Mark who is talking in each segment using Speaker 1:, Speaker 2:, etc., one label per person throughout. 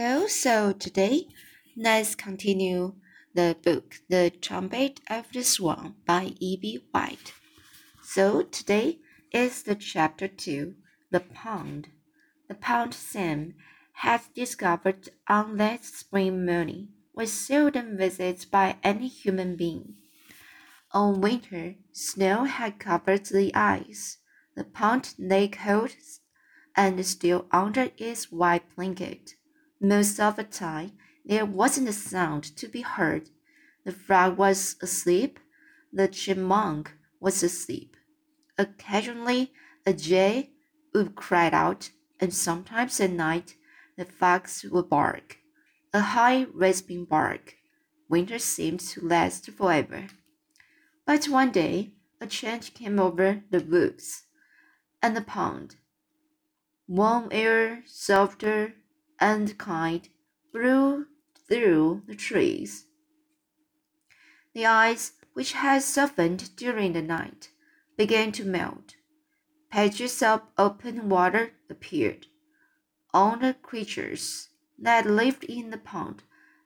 Speaker 1: Hello, so today let's continue the book The Trumpet of the Swan by E.B. White. So today is the chapter 2, The Pond. The pond Sam had discovered on that spring morning was seldom visited by any human being. On winter, snow had covered the ice. The pond lay cold and still under its white blanket. Most of the time, there wasn't a sound to be heard. The frog was asleep. The chipmunk was asleep. Occasionally, a jay would cry out, and sometimes at night, the fox would bark. A high, rasping bark. Winter seemed to last forever. But one day, a change came over the woods and the pond. Warm air, softer, and kind blew through the trees. The ice, which had softened during the night, began to melt. Patches of open water appeared. All the creatures that lived in the pond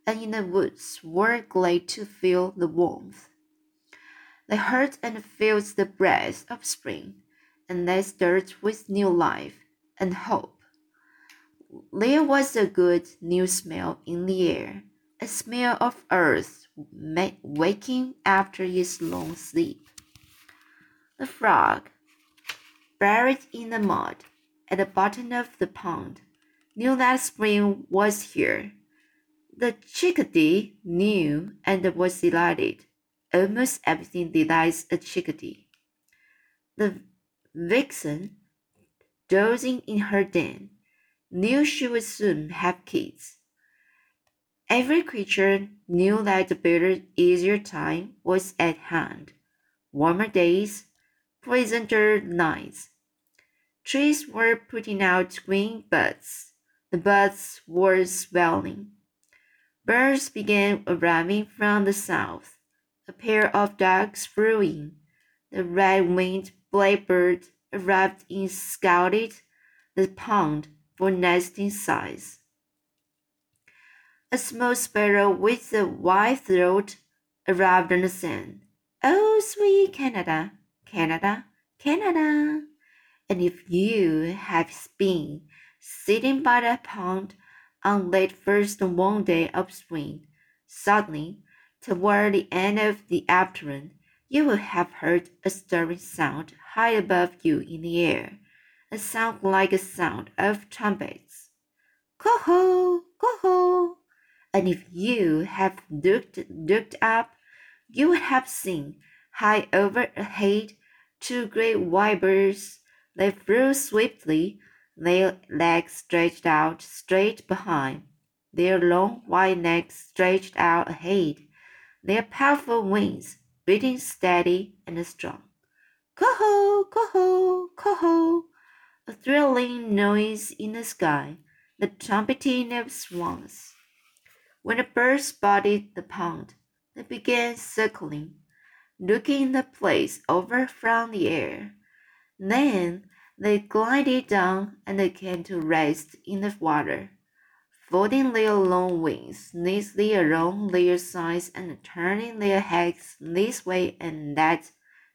Speaker 1: and in the woods were glad to feel the warmth. They heard and felt the breath of spring, and they stirred with new life and hope. There was a good new smell in the air, a smell of earth waking after its long sleep. The frog, buried in the mud at the bottom of the pond, knew that spring was here. The chickadee knew and was delighted. Almost everything delights a chickadee. The vixen, dozing in her den, knew she would soon have kids. Every creature knew that the better, easier time was at hand. Warmer days, pleasanter nights. Trees were putting out green buds. The buds were swelling. Birds began arriving from the south. A pair of ducks flew in. The red-winged blackbird arrived and scouted the pond for nesting size. A small sparrow with a white throat arrived on the sand. Oh, sweet Canada, Canada, Canada. And if you have been sitting by the pond on that first warm day of spring, suddenly, toward the end of the afternoon, you will have heard a stirring sound high above you in the air a sound like a sound of trumpets. Coho, coho. And if you have looked, looked up, you would have seen high overhead two great birds. They flew swiftly, their legs stretched out straight behind, their long white necks stretched out ahead, their powerful wings beating steady and strong. Coho, coho, coho a thrilling noise in the sky, the trumpeting of swans. When the birds spotted the pond, they began circling, looking the place over from the air. Then they glided down and came to rest in the water, folding their long wings neatly around their sides and turning their heads this way and that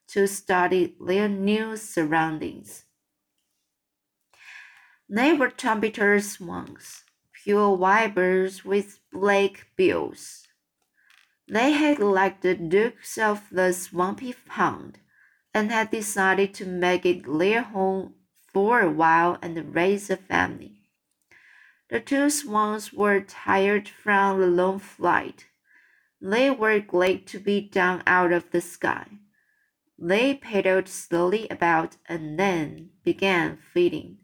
Speaker 1: to study their new surroundings. They were trumpeter swans, pure birds with black bills. They had liked the dukes of the swampy pond and had decided to make it their home for a while and raise a family. The two swans were tired from the long flight. They were glad to be down out of the sky. They paddled slowly about and then began feeding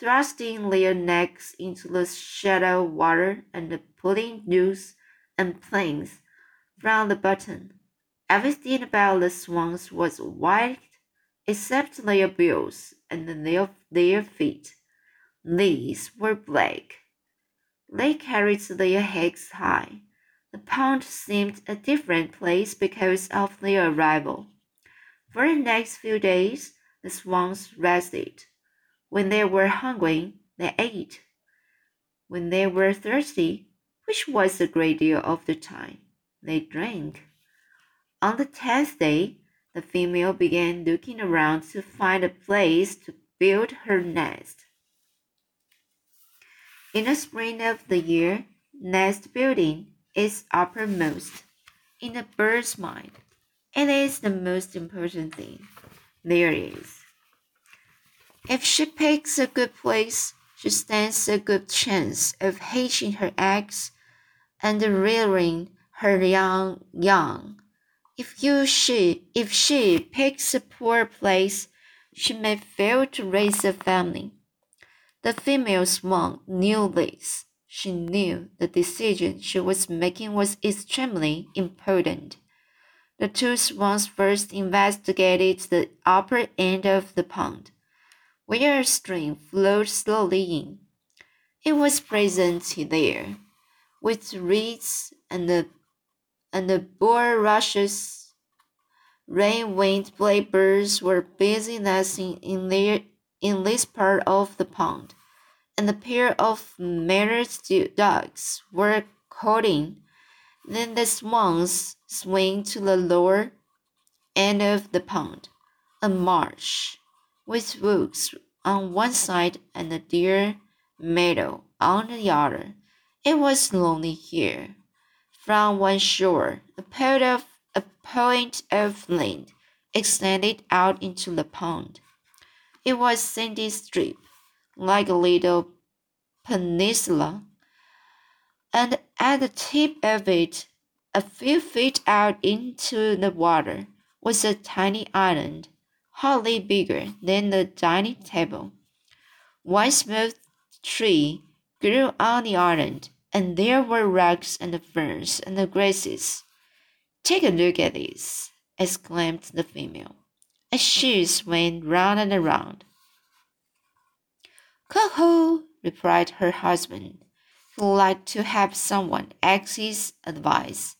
Speaker 1: thrusting their necks into the shallow water and pulling news and planes from the bottom. Everything about the swans was white except their bills and their, their feet. These were black. They carried their heads high. The pond seemed a different place because of their arrival. For the next few days, the swans rested. When they were hungry, they ate. When they were thirsty, which was a great deal of the time, they drank. On the tenth day, the female began looking around to find a place to build her nest. In the spring of the year, nest building is uppermost in a bird's mind. It is the most important thing there is. If she picks a good place, she stands a good chance of hatching her eggs and rearing her young young. If you she if she picks a poor place, she may fail to raise a family. The female swan knew this. She knew the decision she was making was extremely important. The two swans first investigated the upper end of the pond, where a stream flowed slowly in. It was present there, with reeds and the and the bulrushes. Rain-winged blackbirds were busy nesting in their in this part of the pond, and a pair of married ducks were courting. Then the swans swing to the lower end of the pond, a marsh, with woods on one side and a deer meadow on the other. It was lonely here. From one shore, a point of a point of land extended out into the pond. It was sandy strip, like a little peninsula, and at the tip of it, a few feet out into the water, was a tiny island, hardly bigger than the dining table. One smooth tree grew on the island, and there were rocks and ferns and grasses. Take a look at this, exclaimed the female as she swam round and round. Coho, replied her husband, who liked to have someone ask his advice.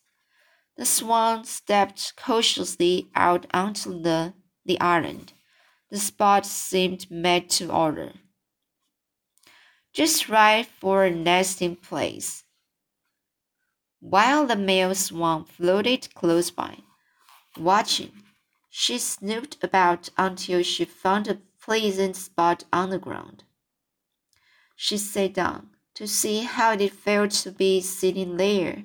Speaker 1: The swan stepped cautiously out onto the, the island. The spot seemed made to order. Just right for a nesting place. While the male swan floated close by, watching, she snooped about until she found a pleasant spot on the ground. She sat down to see how it felt to be sitting there.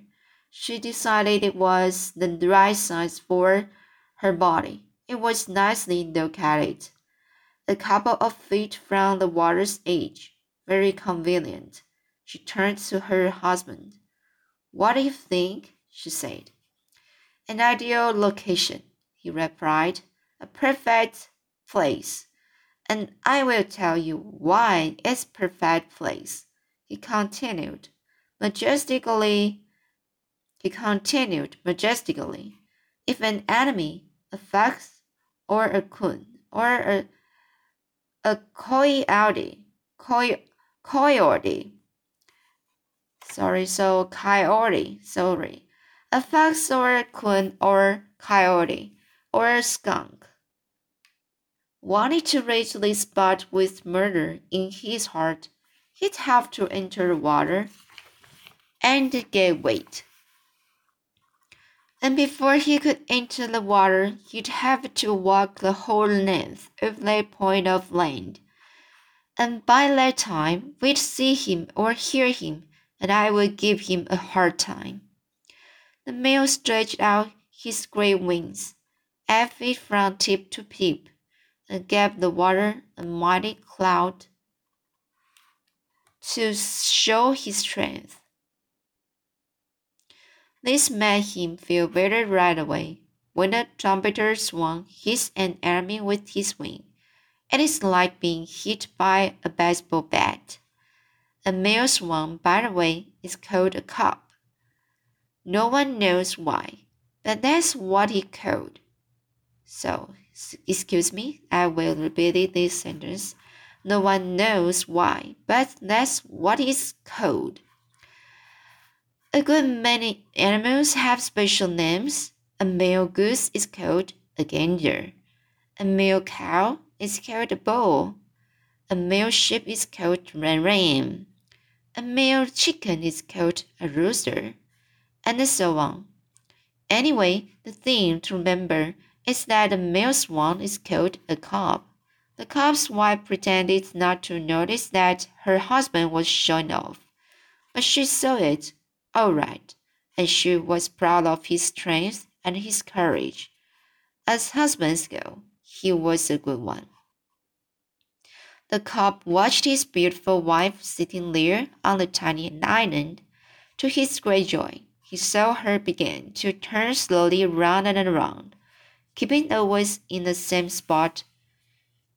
Speaker 1: She decided it was the right size for her body. It was nicely located, a couple of feet from the water's edge. Very convenient. She turned to her husband. What do you think? she said. An ideal location he replied, a perfect place. And I will tell you why it's perfect place, he continued, majestically. He continued majestically. If an enemy, a fox, or a coon, or a a coyote, coy, coyote, sorry, so coyote, sorry, a fox or a coon or coyote or a skunk. Wanted to reach this spot with murder in his heart, he'd have to enter the water and get wet. And before he could enter the water, he'd have to walk the whole length of that point of land. And by that time, we'd see him or hear him, and I would give him a hard time. The male stretched out his great wings every from tip to tip, and gave the water a mighty cloud to show his strength. This made him feel better right away. When a trumpeter swung hits an enemy with his wing, it is like being hit by a baseball bat. A male swan, by the way, is called a cob. No one knows why, but that's what he called. So, excuse me, I will repeat this sentence. No one knows why, but that's what it's called. A good many animals have special names. A male goose is called a gander. A male cow is called a bull. A male sheep is called ram ram. A male chicken is called a rooster, and so on. Anyway, the thing to remember is that the male swan is called a cob. The cob's wife pretended not to notice that her husband was showing off, but she saw it all right, and she was proud of his strength and his courage. As husbands go, he was a good one. The cob watched his beautiful wife sitting there on the tiny island. To his great joy, he saw her begin to turn slowly round and around, keeping always in the same spot,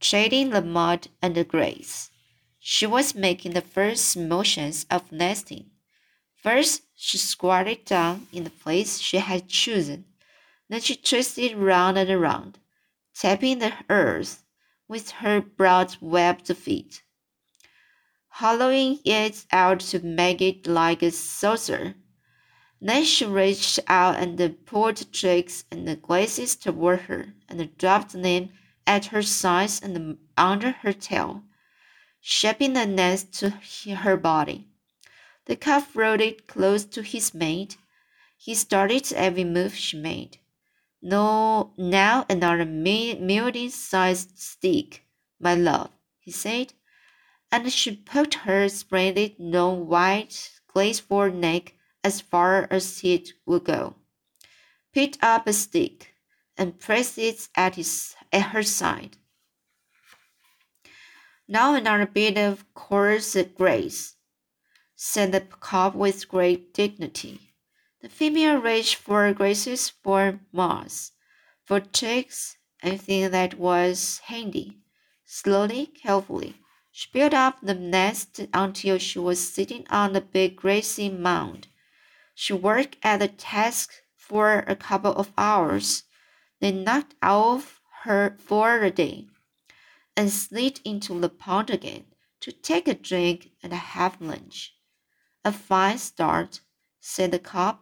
Speaker 1: shading the mud and the grass. She was making the first motions of nesting. First, she squatted down in the place she had chosen. Then she twisted round and around, tapping the earth with her broad webbed feet, hollowing it out to make it like a saucer. Then she reached out and pulled twigs and glasses toward her and dropped them at her sides and under her tail, shaping the nest to her body. The calf rode close to his mate. He started every move she made. No, now another medium-sized stick, my love, he said, and she poked her splendid long white graceful neck as far as it would go, picked up a stick, and pressed it at, his, at her side. Now another bit of coarse grace, said the cob with great dignity. The female reached for grasses, for moss, for twigs, anything that was handy. Slowly, carefully, she built up the nest until she was sitting on the big grassy mound. She worked at the task for a couple of hours, then knocked off her for the day, and slid into the pond again to take a drink and have lunch. A fine start, said the cob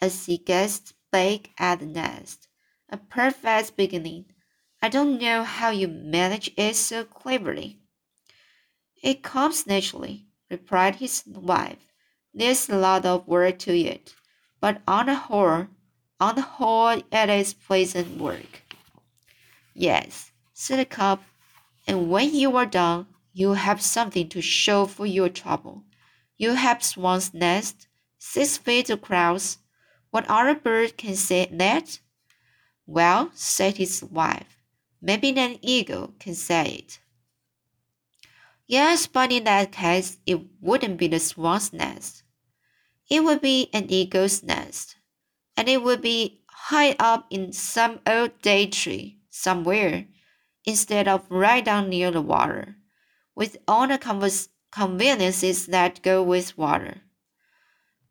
Speaker 1: as he gazed back at the nest. A perfect beginning. I don't know how you manage it so cleverly. It comes naturally, replied his wife. There's a lot of work to it, but on the whole, on the whole, it is pleasant work. Yes, said the cob, and when you are done, you'll have something to show for your trouble. You have swan's nest, six feet across, what other bird can say that? Well, said his wife, maybe an eagle can say it. Yes, but in that case, it wouldn't be the swan's nest. It would be an eagle's nest, and it would be high up in some old date tree somewhere, instead of right down near the water, with all the conveniences that go with water.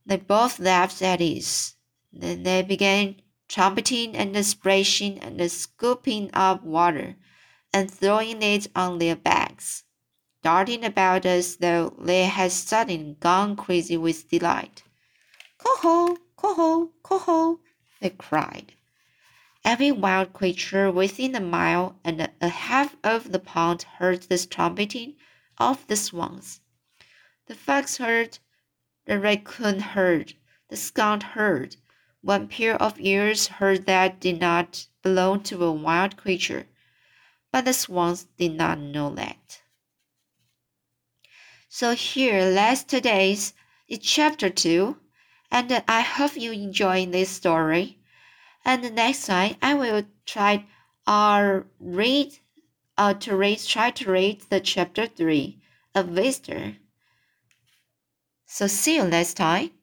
Speaker 1: They both laughed at this. Then they began trumpeting and splashing and scooping up water and throwing it on their backs, darting about as though they had suddenly gone crazy with delight. Coho, coho, coho, they cried. Every wild creature within a mile and a half of the pond heard this trumpeting of the swans. The fox heard, the raccoon heard, the skunk heard, one pair of ears heard that did not belong to a wild creature, but the swans did not know that. So here last today's chapter two, and I hope you enjoy this story. And next time I will try uh read uh to read try to read the chapter three, a visitor. So see you next time.